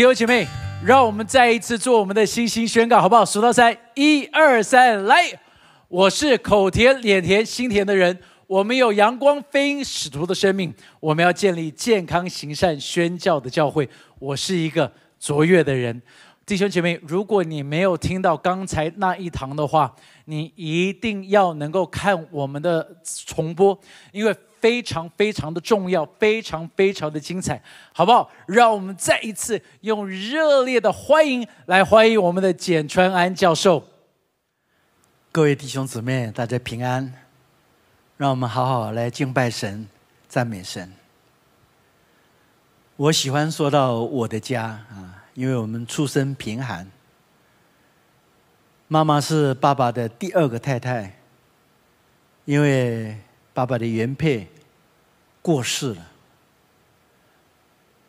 弟兄姐妹，让我们再一次做我们的星星宣告，好不好？数到三，一二三，来！我是口甜脸甜心甜的人，我们有阳光飞鹰使徒的生命，我们要建立健康行善宣教的教会。我是一个卓越的人，弟兄姐妹，如果你没有听到刚才那一堂的话，你一定要能够看我们的重播，因为。非常非常的重要，非常非常的精彩，好不好？让我们再一次用热烈的欢迎来欢迎我们的简川安教授。各位弟兄姊妹，大家平安。让我们好好来敬拜神、赞美神。我喜欢说到我的家啊，因为我们出身贫寒，妈妈是爸爸的第二个太太，因为。爸爸的原配过世了，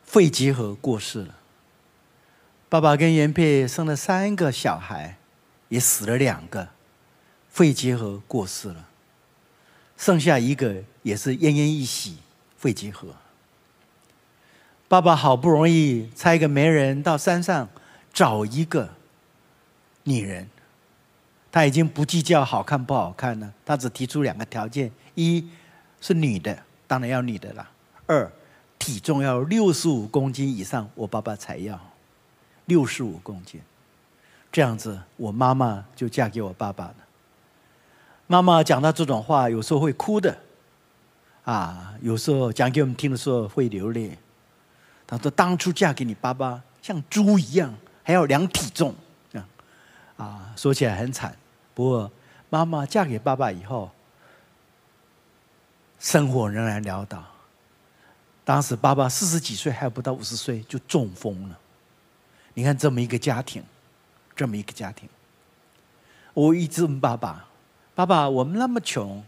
肺结核过世了。爸爸跟原配生了三个小孩，也死了两个，肺结核过世了。剩下一个也是奄奄一息，肺结核。爸爸好不容易差一个媒人到山上找一个女人。他已经不计较好看不好看了，他只提出两个条件：一是女的，当然要女的啦；二体重要六十五公斤以上，我爸爸才要六十五公斤。这样子，我妈妈就嫁给我爸爸了。妈妈讲到这种话，有时候会哭的，啊，有时候讲给我们听的时候会流泪。她说：“当初嫁给你爸爸像猪一样，还要量体重，这样啊，说起来很惨。”不过，妈妈嫁给爸爸以后，生活仍然潦倒。当时爸爸四十几岁，还不到五十岁就中风了。你看这么一个家庭，这么一个家庭，我一直问爸爸：“爸爸，我们那么穷，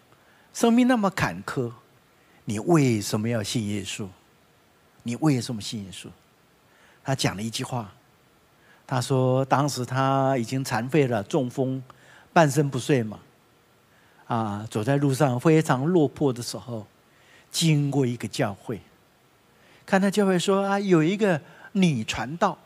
生命那么坎坷，你为什么要信耶稣？你为什么信耶稣？”他讲了一句话，他说：“当时他已经残废了，中风。”半身不遂嘛，啊，走在路上非常落魄的时候，经过一个教会，看到教会说啊，有一个女传道。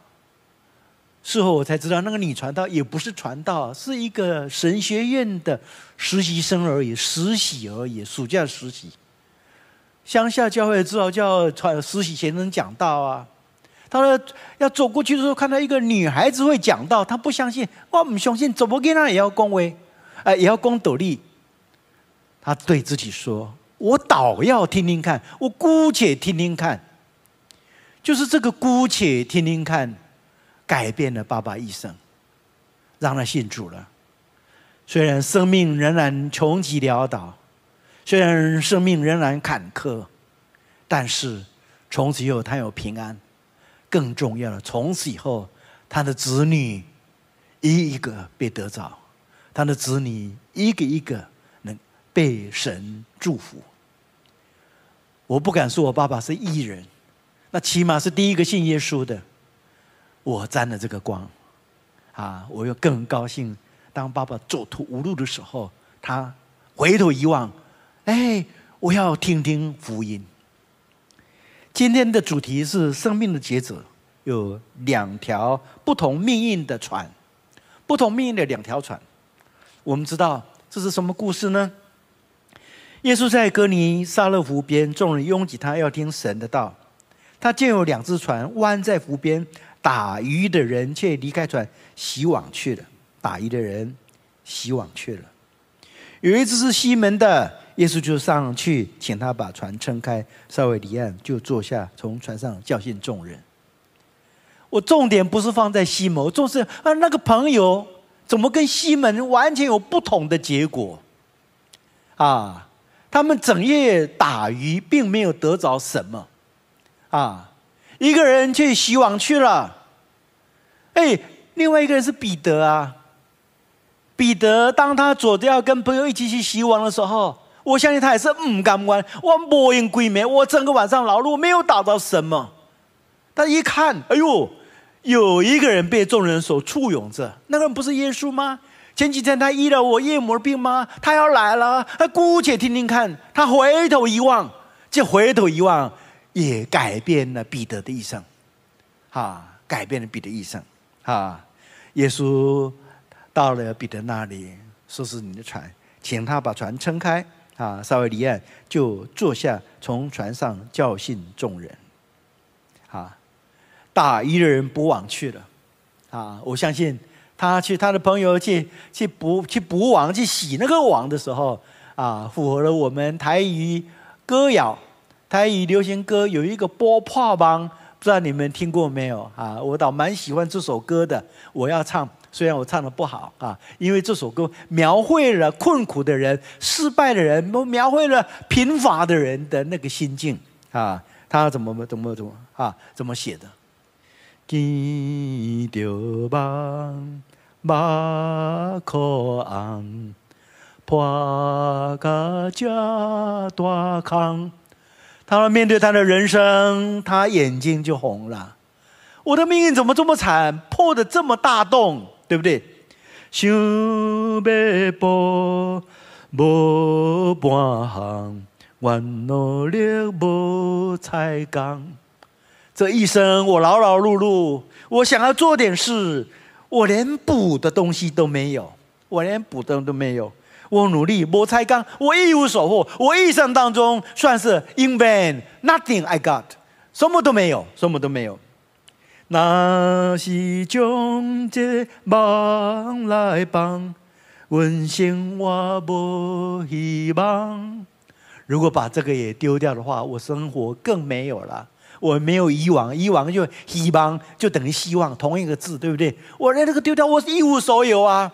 事后我才知道，那个女传道也不是传道，是一个神学院的实习生而已，实习而已，暑假实习。乡下教会知道叫传实习先生讲道啊。他说：“要走过去的时候，看到一个女孩子会讲道，他不相信。我不相信，怎么跟他也要恭维，哎，也要恭斗笠。他对自己说：‘我倒要听听看，我姑且听听看。’就是这个姑且听听看，改变了爸爸一生，让他信主了。虽然生命仍然穷极潦倒，虽然生命仍然坎坷，但是从此以后他有平安。”更重要的，从此以后，他的子女一一个被得着，他的子女一个一个能被神祝福。我不敢说我爸爸是艺人，那起码是第一个信耶稣的。我沾了这个光，啊，我又更高兴。当爸爸走投无路的时候，他回头一望，哎，我要听听福音。今天的主题是生命的抉择，有两条不同命运的船，不同命运的两条船。我们知道这是什么故事呢？耶稣在哥尼沙勒湖边，众人拥挤他，要听神的道。他见有两只船弯在湖边，打鱼的人却离开船，洗网去了。打鱼的人洗网去了。有一只是西门的。耶稣就上去，请他把船撑开，稍微离岸，就坐下，从船上教训众人。我重点不是放在西门，重是啊那个朋友怎么跟西门完全有不同的结果啊？他们整夜打鱼，并没有得着什么啊。一个人去洗网去了，哎，另外一个人是彼得啊。彼得当他走着要跟朋友一起去洗网的时候。我相信他也是唔甘愿，我摸影鬼面，我整个晚上劳碌没有打到什么。他一看，哎呦，有一个人被众人所簇拥着，那个人不是耶稣吗？前几天他医了我夜魔病吗？他要来了，他姑且听听看。他回头一望，这回头一望也改变了彼得的一生。啊，改变了彼得一生。啊，耶稣到了彼得那里，说是你的船，请他把船撑开。啊，稍微离岸就坐下，从船上教训众人。啊，大一的人捕网去了。啊，我相信他去他的朋友去去捕去捕网去洗那个网的时候，啊，符合了我们台语歌谣。台语流行歌有一个波破帮，不知道你们听过没有？啊，我倒蛮喜欢这首歌的。我要唱，虽然我唱的不好啊，因为这首歌描绘了困苦的人、失败的人，描绘了贫乏的人的那个心境啊。他怎么怎么怎么啊？怎么写的？见着梦，目可红，破个这大坑。他面对他的人生，他眼睛就红了。我的命运怎么这么惨，破的这么大洞，对不对？想要步无半行，愿努力无才干。这一生我劳劳碌碌，我想要做点事，我连补的东西都没有，我连补的都没有。我努力，我才刚，我一无所获，我一生当中算是 in vain，nothing I got，什么都没有，什么都没有。那是将这梦来帮，问生活无希望。如果把这个也丢掉的话，我生活更没有了。我没有以往，以往就希望就等于希望，同一个字，对不对？我连这个丢掉，我一无所有啊！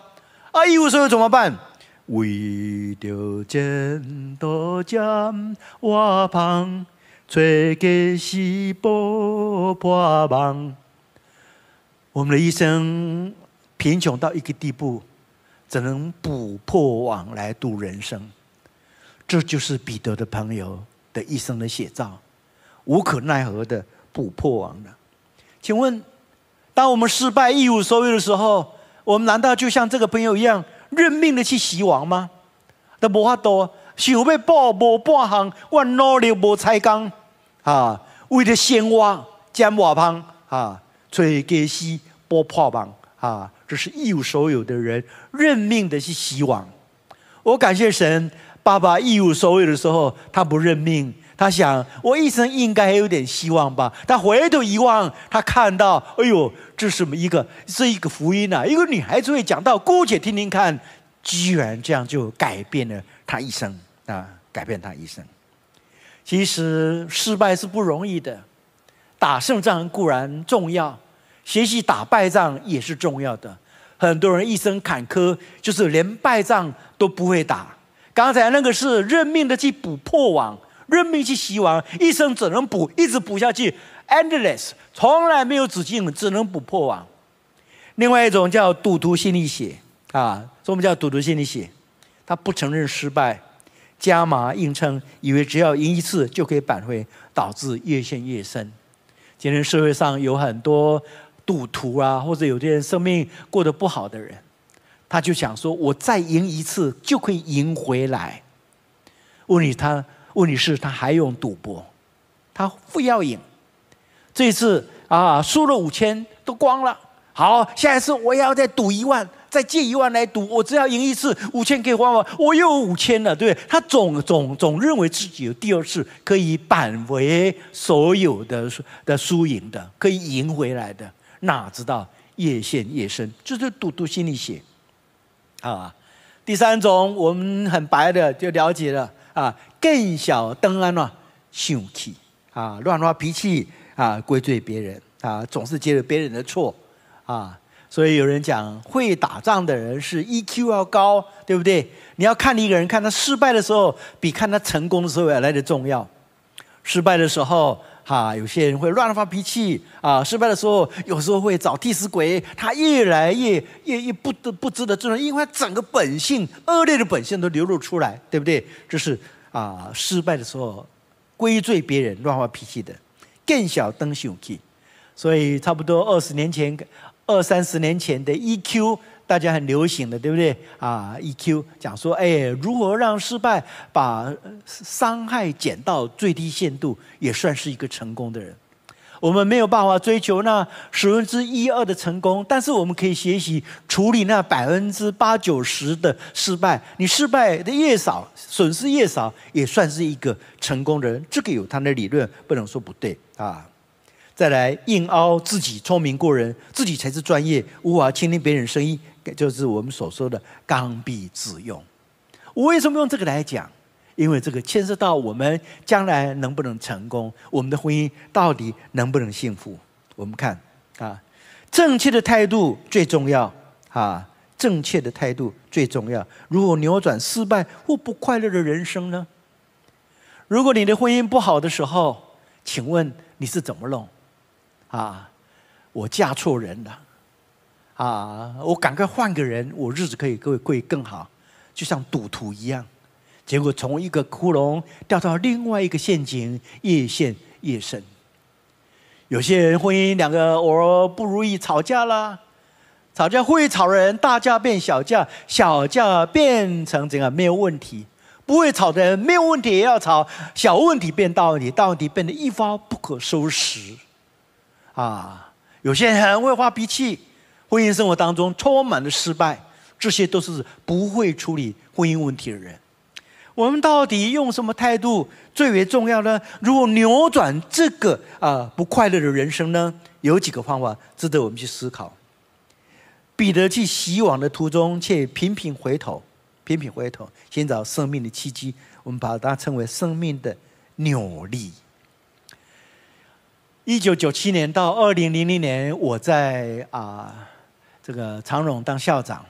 啊，一无所有怎么办？为着钱多占我旁，找个是补破网。我们的一生贫穷到一个地步，只能补破网来度人生。这就是彼得的朋友的一生的写照，无可奈何的补破网了。请问，当我们失败一无所有的时候，我们难道就像这个朋友一样？认命的去洗网吗？都无法多，想要报无半行，我努力无才干，啊，为了鲜花捡瓦棒，啊，吹给西波破网，啊，这是一无所有的人认命的去死亡。我感谢神，爸爸一无所有的时候，他不认命，他想我一生应该还有点希望吧。他回头一望，他看到，哎呦。这是一个是一个福音呐！一个女孩子会讲到，姑且听听看，居然这样就改变了他一生啊！改变他一生。其实失败是不容易的，打胜仗固然重要，学习打败仗也是重要的。很多人一生坎坷，就是连败仗都不会打。刚才那个是认命的去补破网，认命去洗网，一生只能补，一直补下去。endless，从来没有止境，只能补破网。另外一种叫赌徒心理学啊，什么叫赌徒心理学？他不承认失败，加码硬撑，以为只要赢一次就可以扳回，导致越陷越深。今天社会上有很多赌徒啊，或者有些人生命过得不好的人，他就想说，我再赢一次就可以赢回来。问题他，问题是他还用赌博，他非要赢。这一次啊，输了五千都光了。好，下一次我要再赌一万，再借一万来赌，我只要赢一次，五千可以还我，我又有五千了，对不对？他总总总认为自己有第二次可以扳回所有的的输赢的，可以赢回来的，哪知道越陷越深，这是赌徒心理学啊。第三种，我们很白的就了解了啊，更小登安了，生气啊，乱发脾气。啊，归罪别人啊，总是接着别人的错啊，所以有人讲，会打仗的人是 EQ 要高，对不对？你要看一个人，看他失败的时候，比看他成功的时候要来的重要。失败的时候，哈，有些人会乱发脾气啊；失败的时候，有时候会找替死鬼，他越来越越越不得不值得尊重，因为他整个本性恶劣的本性都流露出来，对不对？这是啊，失败的时候归罪别人乱发脾气的。更小灯秀气，所以差不多二十年前、二三十年前的 EQ，大家很流行的，对不对？啊，EQ 讲说，哎，如何让失败把伤害减到最低限度，也算是一个成功的人。我们没有办法追求那十分之一二的成功，但是我们可以学习处理那百分之八九十的失败。你失败的越少，损失越少，也算是一个成功的人。这个有他的理论，不能说不对啊。再来硬凹自己聪明过人，自己才是专业，无法倾听别人声音，就是我们所说的刚愎自用。我为什么用这个来讲？因为这个牵涉到我们将来能不能成功，我们的婚姻到底能不能幸福？我们看啊，正确的态度最重要啊，正确的态度最重要。如果扭转失败或不快乐的人生呢？如果你的婚姻不好的时候，请问你是怎么弄？啊，我嫁错人了，啊，我赶快换个人，我日子可以会会更好，就像赌徒一样。结果从一个窟窿掉到另外一个陷阱，越陷越深。有些人婚姻两个偶尔不如意，吵架了，吵架会吵人，大架变小架，小架变成怎样没有问题；不会吵的人，没有问题也要吵，小问题变大问题，大问题变得一发不可收拾。啊，有些人很会发脾气，婚姻生活当中充满了失败，这些都是不会处理婚姻问题的人。我们到底用什么态度最为重要呢？如果扭转这个啊不快乐的人生呢？有几个方法值得我们去思考。彼得去洗网的途中，却频频回头，频频回头寻找生命的契机。我们把它称为生命的扭力。一九九七年到二零零零年，我在啊这个长荣当校长。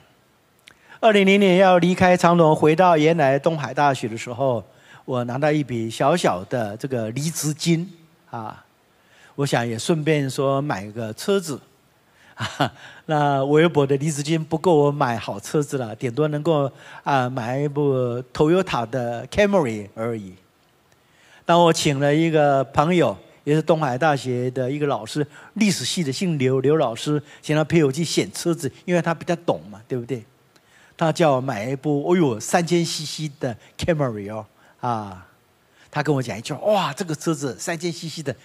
二零零年要离开长荣，回到原来东海大学的时候，我拿到一笔小小的这个离职金啊，我想也顺便说买个车子，啊，那微薄的离职金不够我买好车子了，顶多能够啊买一部 Toyota 的 Camry 而已。当我请了一个朋友，也是东海大学的一个老师，历史系的，姓刘，刘老师，请他陪我去选车子，因为他比较懂嘛，对不对？他叫我买一部，哦呦，三千 CC 的 Camry 哦，啊，他跟我讲一句，哇，这个车子三千 CC 的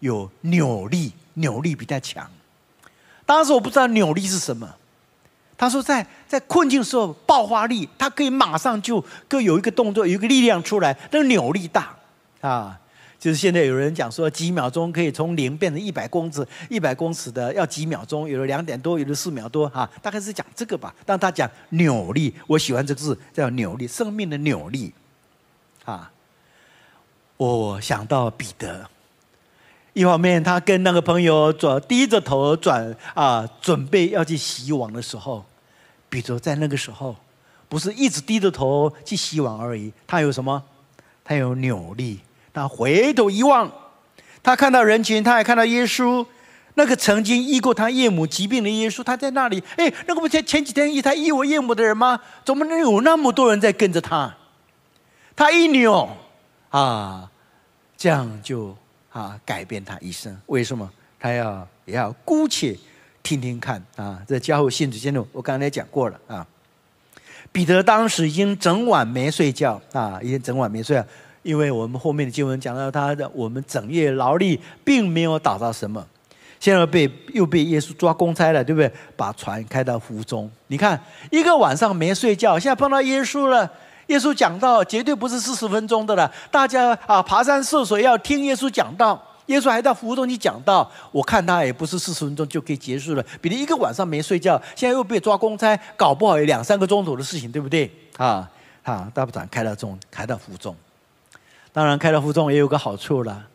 有扭力，扭力比较强。当时我不知道扭力是什么，他说在在困境时候爆发力，他可以马上就各有一个动作，有一个力量出来，那个扭力大啊。就是现在有人讲说，几秒钟可以从零变成一百公尺，一百公尺的要几秒钟？有的两点多，有的四秒多，哈，大概是讲这个吧。但他讲扭力，我喜欢这个字，叫扭力，生命的扭力，啊，我想到彼得，一方面他跟那个朋友转低着头转啊，准备要去洗网的时候，彼得在那个时候不是一直低着头去洗网而已，他有什么？他有扭力。他回头一望，他看到人群，他还看到耶稣，那个曾经医过他岳母疾病的耶稣，他在那里。哎，那个不前前几天医他医我岳母的人吗？怎么能有那么多人在跟着他？他一扭，啊，这样就啊改变他一生。为什么？他要也要姑且听听看啊。这家伙信主间的，我刚才讲过了啊。彼得当时已经整晚没睡觉啊，已经整晚没睡觉。因为我们后面的经文讲到他的，我们整夜劳力，并没有打到什么，现在被又被耶稣抓公差了，对不对？把船开到湖中，你看一个晚上没睡觉，现在碰到耶稣了，耶稣讲道绝对不是四十分钟的了，大家啊爬山涉水要听耶稣讲道，耶稣还到湖中去讲道，我看他也不是四十分钟就可以结束了，比如一个晚上没睡觉，现在又被抓公差，搞不好有两三个钟头的事情，对不对？啊啊，大部长开到中，开到湖中。当然，开了负重也有个好处了，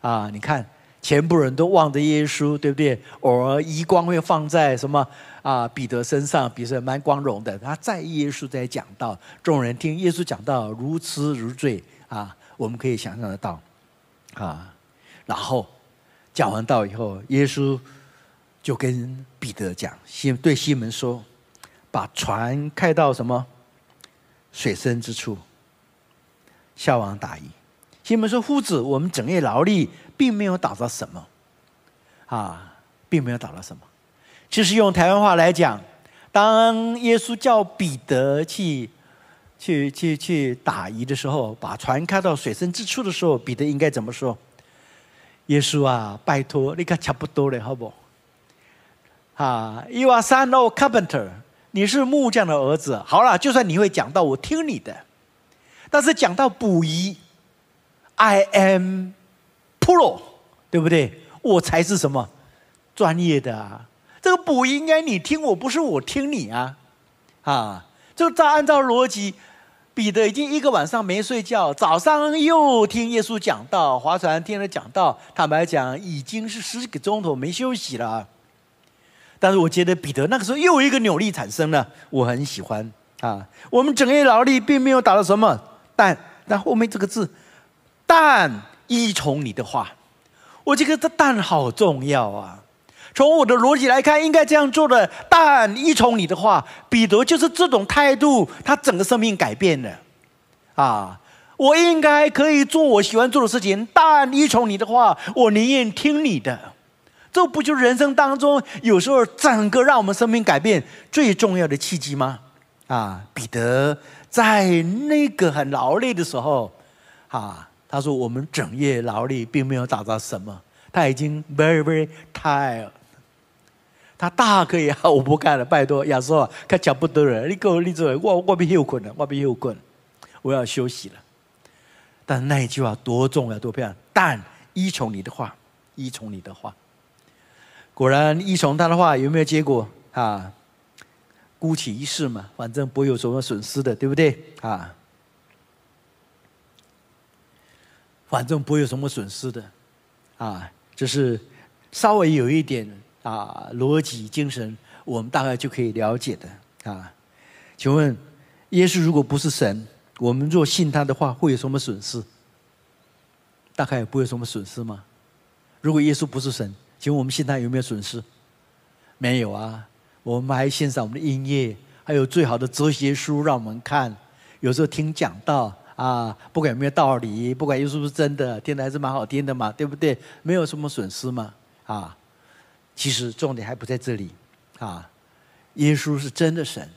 啊，你看，全部人都望着耶稣，对不对？偶尔余光会放在什么啊？彼得身上，彼得蛮光荣的。他在耶稣在讲道，众人听耶稣讲道如痴如醉啊！我们可以想象得到，啊，然后讲完道以后，耶稣就跟彼得讲，西对西门说，把船开到什么水深之处，下网打鱼。西门说：“夫子，我们整夜劳力，并没有打到什么，啊，并没有打到什么。其实用台湾话来讲，当耶稣叫彼得去、去、去、去打鱼的时候，把船开到水深之处的时候，彼得应该怎么说？耶稣啊，拜托，你看差不多了，好不？啊，You are son of carpenter，你是木匠的儿子。好了，就算你会讲到，我听你的。但是讲到捕鱼，I am pro，对不对？我才是什么专业的啊？这个不应该你听我，不是我听你啊！啊，就照按照逻辑，彼得已经一个晚上没睡觉，早上又听耶稣讲道，划船听了讲道，坦白讲，已经是十几个钟头没休息了。但是我觉得彼得那个时候又一个扭力产生了，我很喜欢啊。我们整夜劳力并没有达到什么，但但后面这个字，但依从你的话，我这个这但好重要啊。从我的逻辑来看，应该这样做的。但依从你的话，彼得就是这种态度，他整个生命改变了啊。我应该可以做我喜欢做的事情，但依从你的话，我宁愿听你的。这不就是人生当中有时候整个让我们生命改变最重要的契机吗？啊，彼得在那个很劳累的时候，啊，他说我们整夜劳力并没有找到什么，他已经 very very tired，他大可以我不干了，拜托亚瑟，看讲不得了，你给我立住，我我必休困了，我必休困，我要休息了。但那一句话多重要，多漂亮！但依从你的话，依从你的话。果然依从他的话，有没有结果啊？孤起一试嘛，反正不会有什么损失的，对不对啊？反正不会有什么损失的，啊，这是稍微有一点啊逻辑精神，我们大概就可以了解的啊。请问，耶稣如果不是神，我们若信他的话，会有什么损失？大概也不会有什么损失吗？如果耶稣不是神？请问我们信他有没有损失？没有啊，我们还欣赏我们的音乐，还有最好的哲学书让我们看。有时候听讲道啊，不管有没有道理，不管耶稣是不是真的，听的还是蛮好听的嘛，对不对？没有什么损失嘛，啊。其实重点还不在这里啊，耶稣是真的神。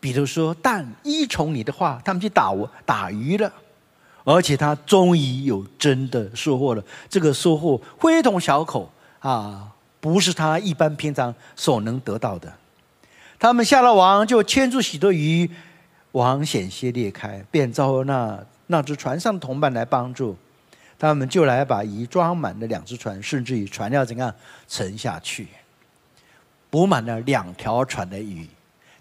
比如说，但依从你的话，他们去打我打鱼了。而且他终于有真的收获了，这个收获非同小可啊，不是他一般平常所能得到的。他们下了网，就牵住许多鱼，网险些裂开，便召那那只船上的同伴来帮助。他们就来把鱼装满了两只船，甚至于船要怎样沉下去，补满了两条船的鱼。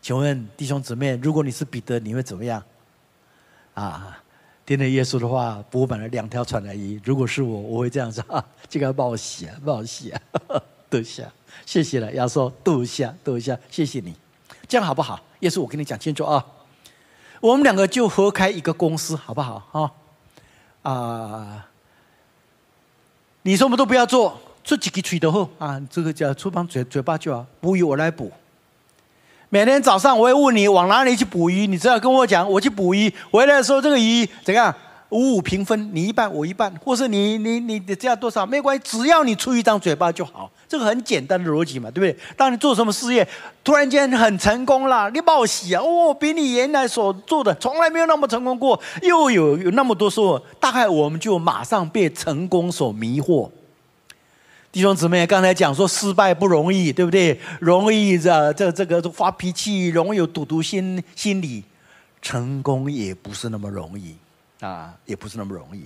请问弟兄姊妹，如果你是彼得，你会怎么样？啊？听了耶稣的话，补满了两条船的鱼。如果是我，我会这样子 啊，这个帮我洗啊，帮我洗啊，多下，谢谢了。要说多下，多下，谢谢你，这样好不好？耶稣，我跟你讲清楚啊，我们两个就合开一个公司，好不好？啊啊，你什么都不要做，自己给取得后啊，这个叫厨房嘴嘴巴就好，捕鱼我来捕。每天早上我会问你往哪里去捕鱼，你只要跟我讲，我去捕鱼，回来的时候这个鱼怎样五五平分，你一半我一半，或是你你你这样多少没关系，只要你出一张嘴巴就好，这个很简单的逻辑嘛，对不对？当你做什么事业突然间很成功了，你报喜啊，哦，比你原来所做的从来没有那么成功过，又有有那么多收获，大概我们就马上被成功所迷惑。弟兄姊妹，刚才讲说失败不容易，对不对？容易这这这个发脾气，容易有赌徒心心理，成功也不是那么容易啊，也不是那么容易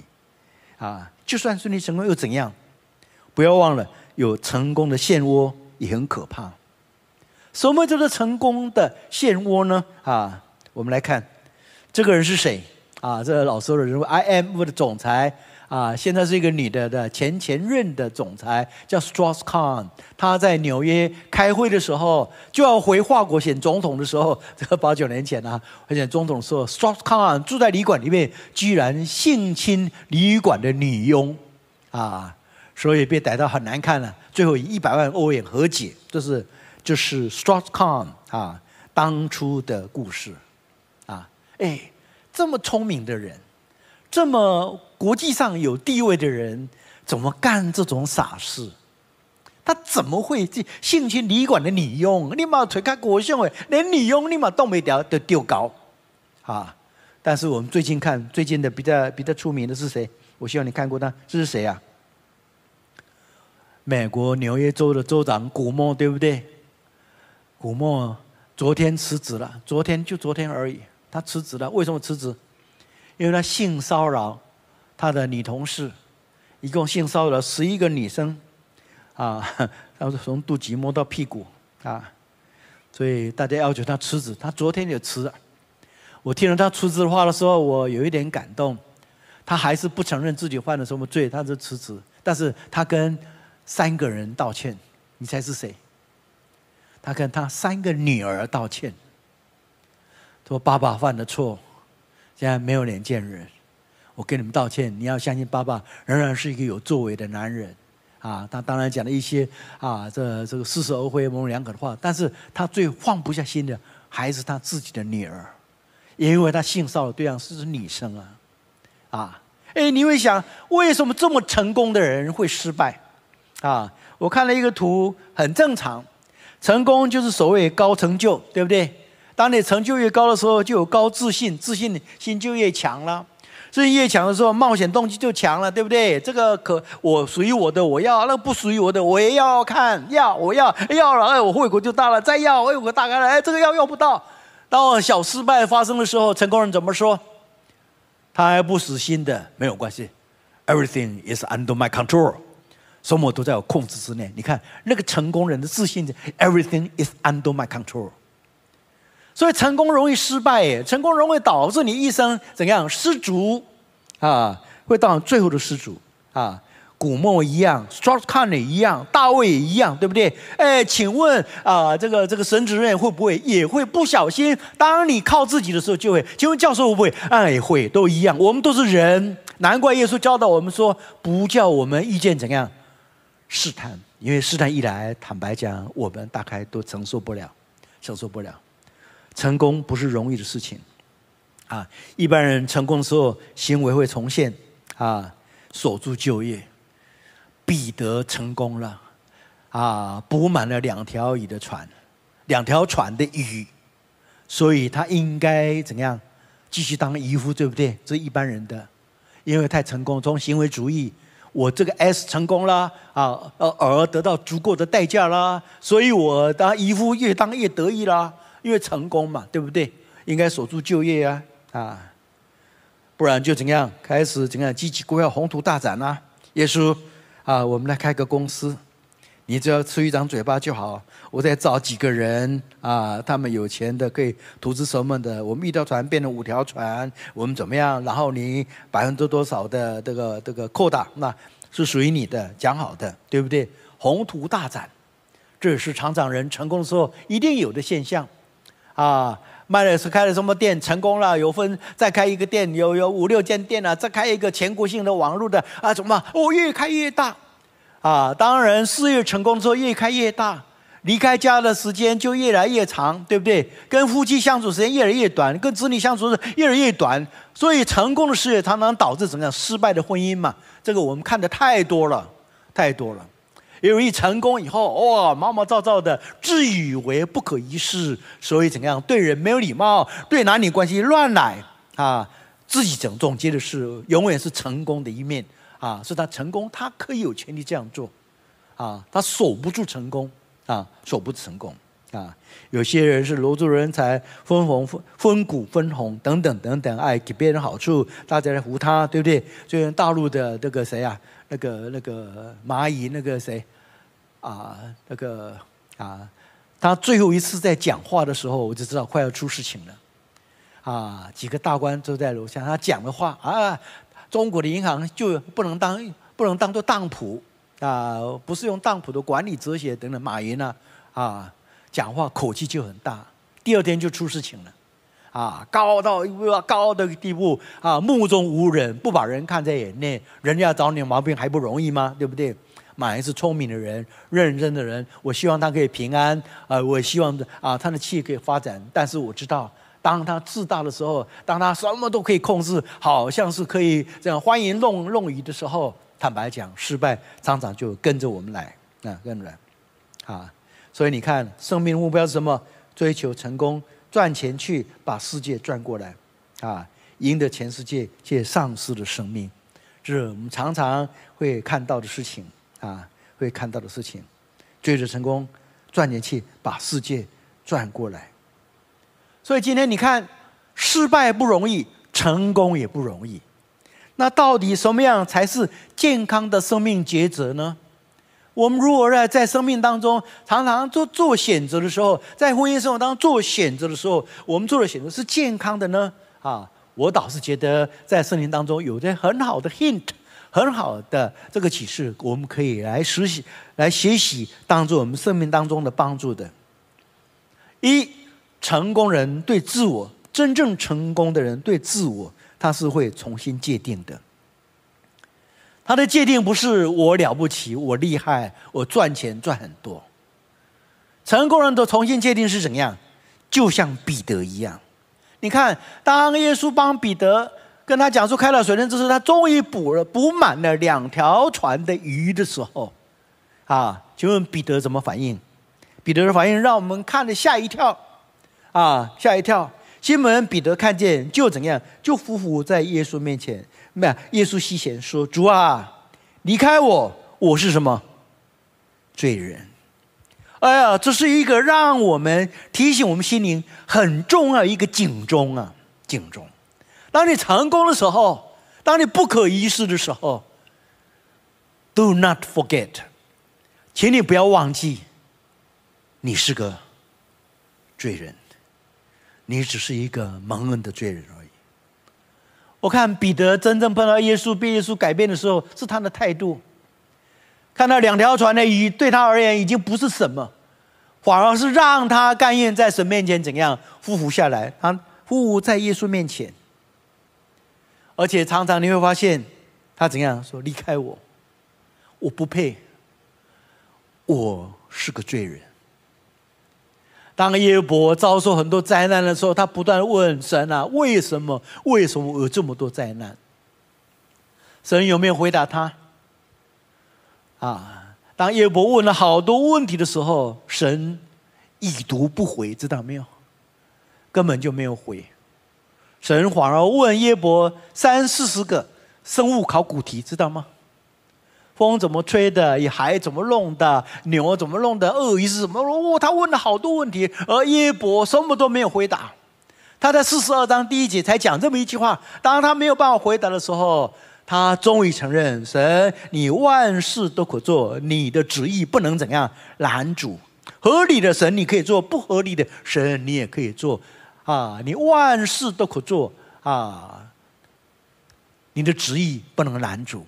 啊。就算顺利成功又怎样？不要忘了，有成功的漩涡也很可怕。什么叫做成功的漩涡呢？啊，我们来看这个人是谁啊？这个老说的人物，I M 的总裁。啊，现在是一个女的的前前任的总裁叫 Strauss Kahn，他在纽约开会的时候，就要回法国选总统的时候，这个八九年前啊，选总统的时候，Strauss Kahn 住在旅馆里面，居然性侵旅馆的女佣，啊，所以被逮到很难看了，最后以一百万欧元和解，这是就是 Strauss Kahn 啊当初的故事，啊，哎，这么聪明的人，这么。国际上有地位的人怎么干这种傻事？他怎么会去性侵旅馆的女佣？立马推开国相哎，连女佣立马都没掉都丢高啊！但是我们最近看最近的比较比较出名的是谁？我希望你看过他，这是谁啊？美国纽约州的州长古默，对不对？古默昨天辞职了，昨天就昨天而已，他辞职了。为什么辞职？因为他性骚扰他的女同事，一共性骚扰了十一个女生，啊，然后从肚脐摸到屁股，啊，所以大家要求他辞职。他昨天就辞了。我听了他辞职的话的时候，我有一点感动。他还是不承认自己犯了什么罪，他就辞职。但是他跟三个人道歉，你猜是谁？他跟他三个女儿道歉，说爸爸犯的错，现在没有脸见人，我跟你们道歉。你要相信爸爸仍然是一个有作为的男人，啊，他当然讲了一些啊，这这个似是而非模棱两可的话。但是他最放不下心的还是他自己的女儿，因为他性骚扰对象是女生啊。啊，哎，你会想，为什么这么成功的人会失败？啊，我看了一个图，很正常，成功就是所谓高成就，对不对？当你成就越高的时候，就有高自信，自信心就越强了。自信越强的时候，冒险动机就强了，对不对？这个可我属于我的，我要；那不属于我的，我也要看，要我要要了，哎，我胃口就大了，再要，我有个大开了，哎，这个要要不到。当小失败发生的时候，成功人怎么说？他还不死心的，没有关系，Everything is under my control，什么都在我控制之内。你看那个成功人的自信，Everything is under my control。所以成功容易失败，成功容易导致你一生怎样失足啊？会到最后的失足啊。古默一样 s t r a u s k a n 一样，大卫也一样，对不对？哎，请问啊，这个这个神职人会不会也会不小心？当你靠自己的时候，就会。请问教授会不会？哎，会，都一样。我们都是人，难怪耶稣教导我们说，不叫我们遇见怎样试探，因为试探一来，坦白讲，我们大概都承受不了，承受不了。成功不是容易的事情啊！一般人成功的时候，行为会重现啊，守住就业。彼得成功了，啊，补满了两条鱼的船，两条船的鱼，所以他应该怎样继续当渔夫，对不对？这一般人的，因为太成功，从行为主义，我这个 S 成功了啊，呃，而得到足够的代价啦，所以我当渔夫越当越得意啦，因为成功嘛，对不对？应该守住就业啊，啊，不然就怎样开始怎样积极规划宏图大展啦，耶稣。啊，我们来开个公司，你只要出一张嘴巴就好。我再找几个人啊，他们有钱的，可以投资什么的。我们一条船变成五条船，我们怎么样？然后你百分之多少的这个这个扩大，那是属于你的，讲好的，对不对？宏图大展，这也是厂长人成功的时候一定有的现象，啊。卖了是开了什么店成功了？有分再开一个店，有有五六间店了，再开一个全国性的网络的啊？怎么？哦，越开越大，啊！当然事业成功之后越开越大，离开家的时间就越来越长，对不对？跟夫妻相处时间越来越短，跟子女相处的越来越短，所以成功的事业常常导致怎么样失败的婚姻嘛？这个我们看的太多了，太多了。由于成功以后，哇，毛毛躁躁的，自以为不可一世，所以怎样对人没有礼貌，对男女关系乱来啊！自己总总结的是，永远是成功的一面啊！是他成功，他可以有权利这样做啊！他守不住成功啊，守不住成功啊！有些人是留住人才，分红分分股分红等等等等，哎，给别人好处，大家来扶他，对不对？就像大陆的那个谁啊，那个那个蚂蚁那个谁。啊，那个啊，他最后一次在讲话的时候，我就知道快要出事情了。啊，几个大官都在楼下，他讲的话啊，中国的银行就不能当不能当做当铺啊，不是用当铺的管理哲学等等。马云呢，啊，讲话口气就很大，第二天就出事情了。啊，高傲到高傲的地步啊，目中无人，不把人看在眼内，人家找你毛病还不容易吗？对不对？马云是聪明的人，认真的人。我希望他可以平安，呃，我希望的啊，他的企业可以发展。但是我知道，当他自大的时候，当他什么都可以控制，好像是可以这样欢迎弄弄鱼的时候，坦白讲，失败常常就跟着我们来，啊，跟着来，啊。所以你看，生命目标是什么？追求成功，赚钱去把世界赚过来，啊，赢得全世界且丧失的生命，这是我们常常会看到的事情。啊，会看到的事情。追着成功，赚钱去把世界转过来。所以今天你看，失败不容易，成功也不容易。那到底什么样才是健康的生命抉择呢？我们如果在在生命当中常常做做选择的时候，在婚姻生活当中做选择的时候，我们做的选择是健康的呢？啊，我倒是觉得在圣经当中有着很好的 hint，很好的这个启示，我们可以来实习、来学习，当做我们生命当中的帮助的。一，成功人对自我真正成功的人对自我，他是会重新界定的。他的界定不是我了不起，我厉害，我赚钱赚很多。成功人的重新界定是怎样？就像彼得一样，你看，当耶稣帮彼得跟他讲述开了水天之时，他终于补了补满了两条船的鱼的时候，啊，请问彼得怎么反应？彼得的反应让我们看了吓一跳，啊，吓一跳。西门彼得看见就怎样，就匍匐在耶稣面前。没有，耶稣西前说：“主啊，离开我，我是什么罪人？”哎呀，这是一个让我们提醒我们心灵很重要一个警钟啊，警钟。当你成功的时候，当你不可一世的时候，Do not forget，请你不要忘记，你是个罪人，你只是一个蒙恩的罪人而已。我看彼得真正碰到耶稣，被耶稣改变的时候，是他的态度。看到两条船的鱼，对他而言已经不是什么，反而是让他甘愿在神面前怎样匍匐下来，他匍匐在耶稣面前。而且常常你会发现，他怎样说：“离开我，我不配，我是个罪人。”当耶伯遭受很多灾难的时候，他不断问神啊：“为什么？为什么有这么多灾难？”神有没有回答他？啊！当耶伯问了好多问题的时候，神已读不回，知道没有？根本就没有回。神反而问耶伯三四十个生物考古题，知道吗？风怎么吹的？海怎么弄的？牛怎么弄的？鳄鱼是什么？哦，他问了好多问题，而耶伯什么都没有回答。他在四十二章第一节才讲这么一句话。当他没有办法回答的时候，他终于承认：神，你万事都可做，你的旨意不能怎样拦阻。合理的神你可以做，不合理的神你也可以做。啊，你万事都可做啊，你的旨意不能拦阻。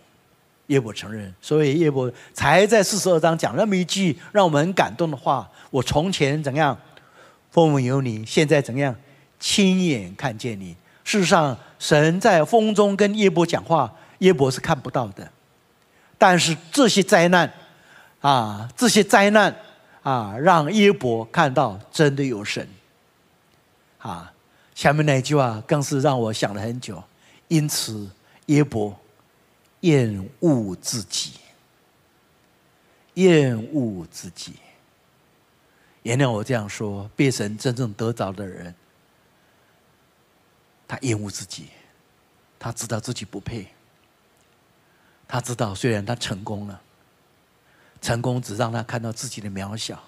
耶伯承认，所以耶伯才在四十二章讲那么一句让我们很感动的话：“我从前怎样，风闻有你；现在怎样，亲眼看见你。”事实上，神在风中跟耶伯讲话，耶伯是看不到的。但是这些灾难，啊，这些灾难，啊，让耶伯看到真的有神。啊，下面那句话更是让我想了很久。因此，耶伯。厌恶自己，厌恶自己。原谅我这样说，被神真正得着的人，他厌恶自己，他知道自己不配。他知道，虽然他成功了，成功只让他看到自己的渺小。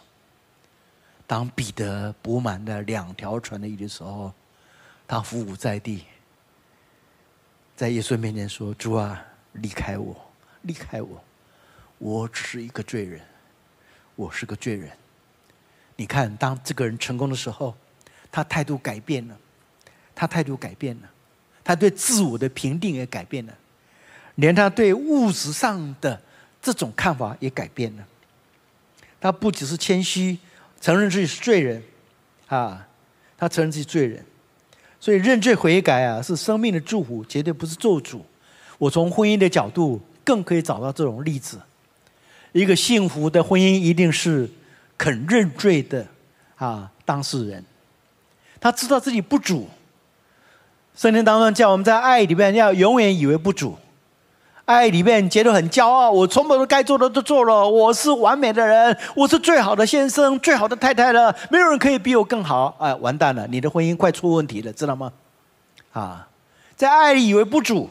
当彼得补满了两条船的鱼的时候，他伏匐在地，在耶稣面前说：“主啊！”离开我，离开我，我只是一个罪人，我是个罪人。你看，当这个人成功的时候，他态度改变了，他态度改变了，他对自我的评定也改变了，连他对物质上的这种看法也改变了。他不只是谦虚，承认自己是罪人，啊，他承认自己罪人，所以认罪悔改啊，是生命的祝福，绝对不是咒诅。我从婚姻的角度更可以找到这种例子：一个幸福的婚姻一定是肯认罪的啊当事人，他知道自己不足。圣经当中叫我们在爱里面要永远以为不足，爱里面觉得很骄傲，我从都该做的都做了，我是完美的人，我是最好的先生、最好的太太了，没有人可以比我更好。哎，完蛋了，你的婚姻快出问题了，知道吗？啊，在爱里以为不足。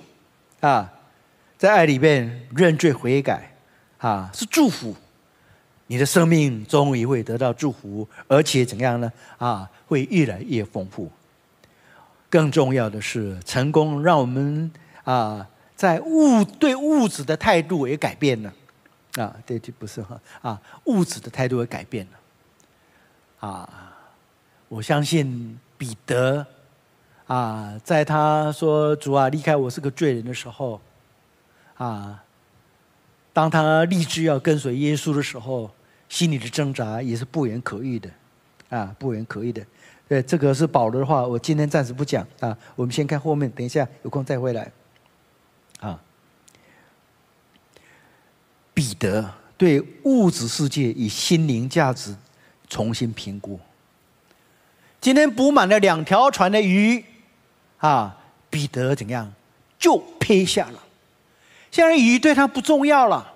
啊，在爱里面认罪悔改，啊，是祝福。你的生命终于会得到祝福，而且怎样呢？啊，会越来越丰富。更重要的是，成功让我们啊，在物对物质的态度也改变了。啊，对，就不是哈啊，物质的态度也改变了。啊，我相信彼得啊，在他说“主啊，离开我是个罪人”的时候，啊，当他立志要跟随耶稣的时候。心里的挣扎也是不言可喻的，啊，不言可喻的。对，这个是保罗的话，我今天暂时不讲啊。我们先看后面，等一下有空再回来。彼得对物质世界与心灵价值重新评估。今天补满了两条船的鱼，啊，彼得怎样就撇下了。现在鱼对他不重要了。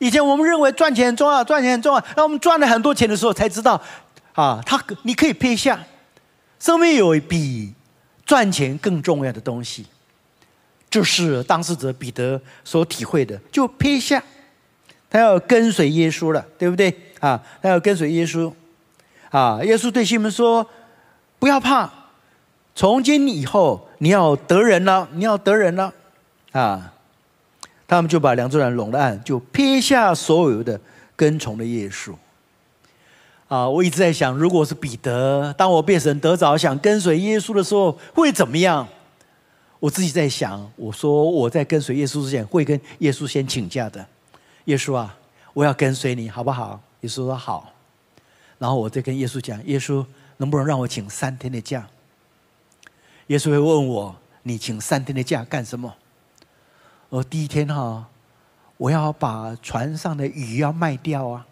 以前我们认为赚钱很重要，赚钱很重要。当我们赚了很多钱的时候，才知道，啊，他你可以撇下，生命有一比赚钱更重要的东西，就是当事者彼得所体会的，就撇下，他要跟随耶稣了，对不对？啊，他要跟随耶稣，啊，耶稣对西门说：“不要怕，从今以后你要得人了，你要得人了，啊。”他们就把两座人拢了岸，就撇下所有的跟从的耶稣。啊，我一直在想，如果是彼得，当我变神得着想跟随耶稣的时候，会怎么样？我自己在想，我说我在跟随耶稣之前，会跟耶稣先请假的。耶稣啊，我要跟随你，好不好？耶稣说好。然后我再跟耶稣讲，耶稣能不能让我请三天的假？耶稣会问我，你请三天的假干什么？我第一天哈，我要把船上的鱼要卖掉啊，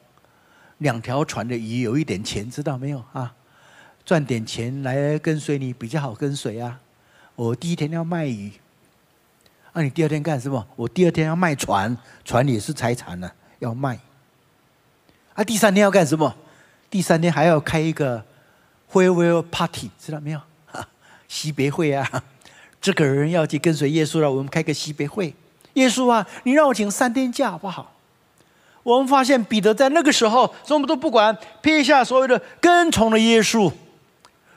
两条船的鱼有一点钱，知道没有啊？赚点钱来跟随你比较好跟随啊。我第一天要卖鱼，那你第二天干什么？我第二天要卖船，船也是财产呢，要卖。啊，第三天要干什么？第三天还要开一个 farewell party，知道没有？惜别会啊，这个人要去跟随耶稣了，我们开个惜别会。耶稣啊，你让我请三天假好不好？我们发现彼得在那个时候什么都不管，撇下所有的跟从了耶稣。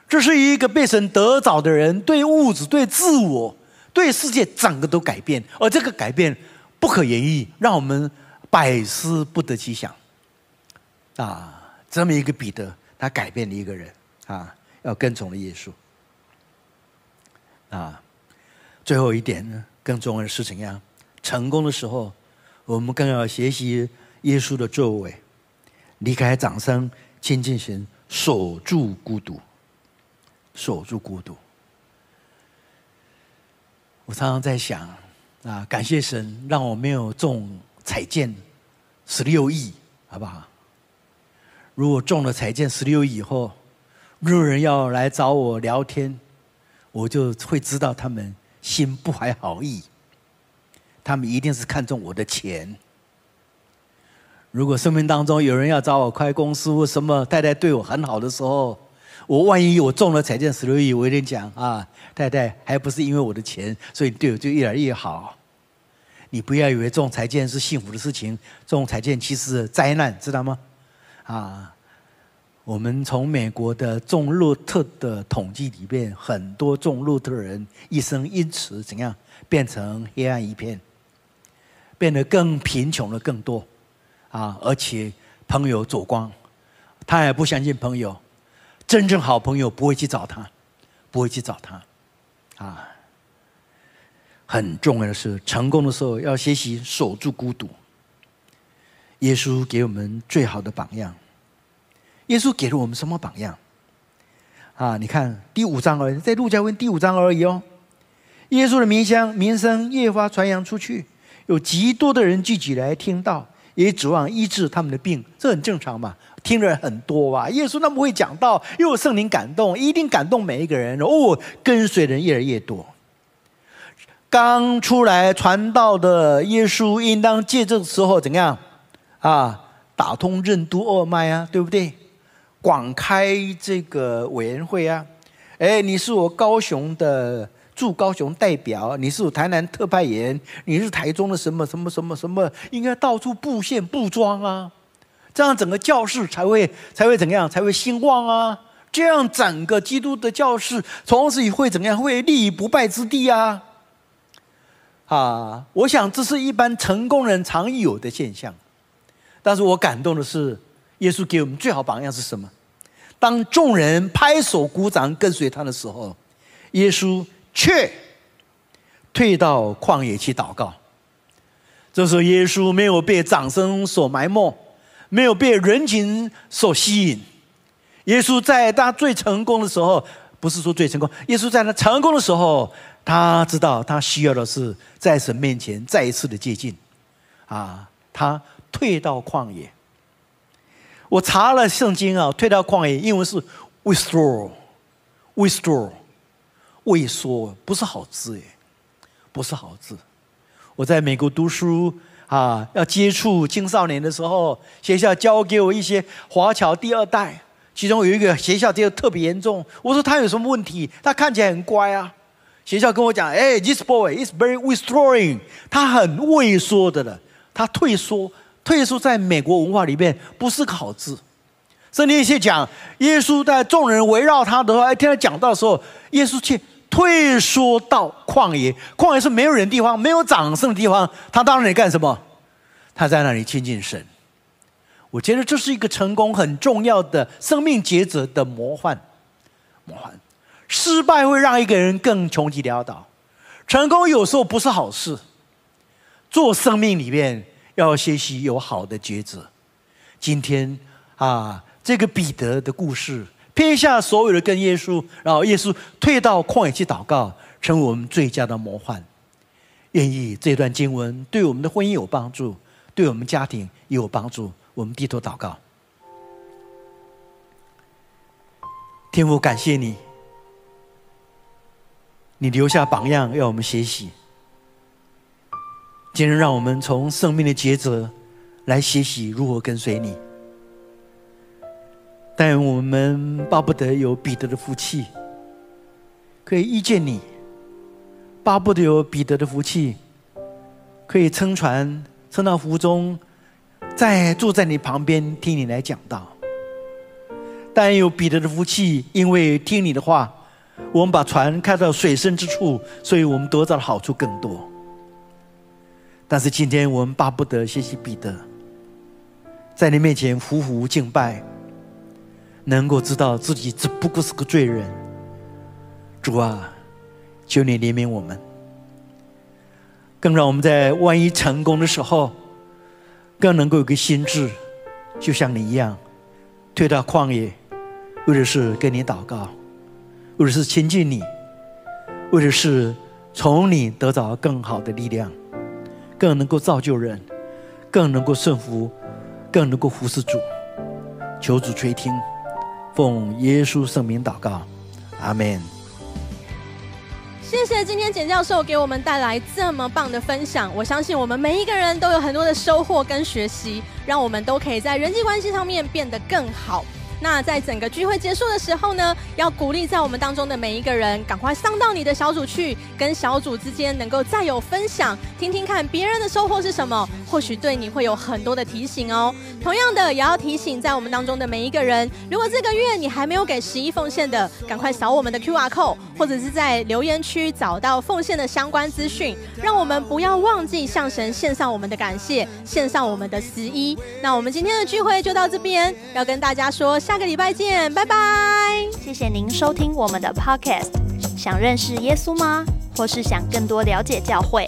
这是一个被神得早的人，对物质、对自我、对世界整个都改变，而这个改变不可言喻，让我们百思不得其想。啊，这么一个彼得，他改变了一个人啊，要跟从了耶稣。啊，最后一点呢，更重要的是怎样？成功的时候，我们更要学习耶稣的作为，离开掌声，亲近神，守住孤独，守住孤独。我常常在想，啊，感谢神让我没有中彩券十六亿，好不好？如果中了彩券十六亿以后，路人要来找我聊天，我就会知道他们心不怀好意。他们一定是看中我的钱。如果生命当中有人要找我开公司或什么，太太对我很好的时候，我万一我中了彩券十六亿，我一定讲啊，太太还不是因为我的钱，所以对我就越来越好。你不要以为中彩券是幸福的事情，中彩券其实是灾难，知道吗？啊，我们从美国的中路特的统计里面，很多中路特人一生因此怎样变成黑暗一片。变得更贫穷的更多，啊！而且朋友走光，他也不相信朋友，真正好朋友不会去找他，不会去找他，啊！很重要的是，成功的时候要学习守住孤独。耶稣给我们最好的榜样，耶稣给了我们什么榜样？啊！你看第五章而已，在路加文第五章而已哦。耶稣的名香名声越发传扬出去。有极多的人聚集来听到，也指望医治他们的病，这很正常嘛。听的人很多吧？耶稣那么会讲道，又有圣灵感动，一定感动每一个人。哦，跟随人越来越多。刚出来传道的耶稣，应当借这个时候怎样啊？打通任督二脉啊，对不对？广开这个委员会啊。哎，你是我高雄的驻高雄代表，你是我台南特派员，你是台中的什么什么什么什么，应该到处布线布装啊，这样整个教室才会才会怎样，才会兴旺啊。这样整个基督的教室从此以会怎样？会立于不败之地啊！啊，我想这是一般成功人常有的现象。但是我感动的是，耶稣给我们最好榜样是什么？当众人拍手鼓掌跟随他的时候，耶稣却退到旷野去祷告。这时候，耶稣没有被掌声所埋没，没有被人情所吸引。耶稣在他最成功的时候，不是说最成功。耶稣在他成功的时候，他知道他需要的是在神面前再一次的接近。啊，他退到旷野。我查了圣经啊，退到旷野，英文是 withdraw，withdraw，畏缩不是好字耶，不是好字。我在美国读书啊，要接触青少年的时候，学校教给我一些华侨第二代。其中有一个学校就特别严重，我说他有什么问题？他看起来很乖啊。学校跟我讲：“哎，this boy is very withdrawing，他很畏缩的了，他退缩。退缩在美国文化里面不是个好字。圣经一讲，耶稣在众人围绕他的时候，哎，听他讲到的时候，耶稣却退缩到旷野。旷野是没有人的地方，没有掌声的地方，他到那里干什么？他在那里亲近神。”我觉得这是一个成功很重要的生命抉择的魔幻，魔幻。失败会让一个人更穷极潦倒，成功有时候不是好事。做生命里面要学习有好的抉择。今天啊，这个彼得的故事，撇下所有的跟耶稣，然后耶稣退到旷野去祷告，成为我们最佳的魔幻。愿意这段经文对我们的婚姻有帮助，对我们家庭也有帮助。我们低头祷告，天父，感谢你，你留下榜样要我们学习。今日让我们从生命的抉择来学习如何跟随你。但我们巴不得有彼得的福气，可以遇见你；巴不得有彼得的福气，可以撑船撑到湖中。在坐在你旁边听你来讲道，但有彼得的福气，因为听你的话，我们把船开到水深之处，所以我们得到的好处更多。但是今天我们巴不得谢谢彼得，在你面前匍匐敬拜，能够知道自己只不过是个罪人。主啊，求你怜悯我们，更让我们在万一成功的时候。更能够有个心智，就像你一样，退到旷野，为的是跟你祷告，为的是亲近你，为的是从你得到更好的力量，更能够造就人，更能够顺服，更能够服侍主。求主垂听，奉耶稣圣名祷告，阿门。谢谢今天简教授给我们带来这么棒的分享，我相信我们每一个人都有很多的收获跟学习，让我们都可以在人际关系上面变得更好。那在整个聚会结束的时候呢，要鼓励在我们当中的每一个人，赶快上到你的小组去，跟小组之间能够再有分享，听听看别人的收获是什么，或许对你会有很多的提醒哦。同样的，也要提醒在我们当中的每一个人，如果这个月你还没有给十一奉献的，赶快扫我们的 Q R code，或者是在留言区找到奉献的相关资讯，让我们不要忘记向神献上我们的感谢，献上我们的十一。那我们今天的聚会就到这边，要跟大家说。下个礼拜见，拜拜！谢谢您收听我们的 podcast。想认识耶稣吗？或是想更多了解教会？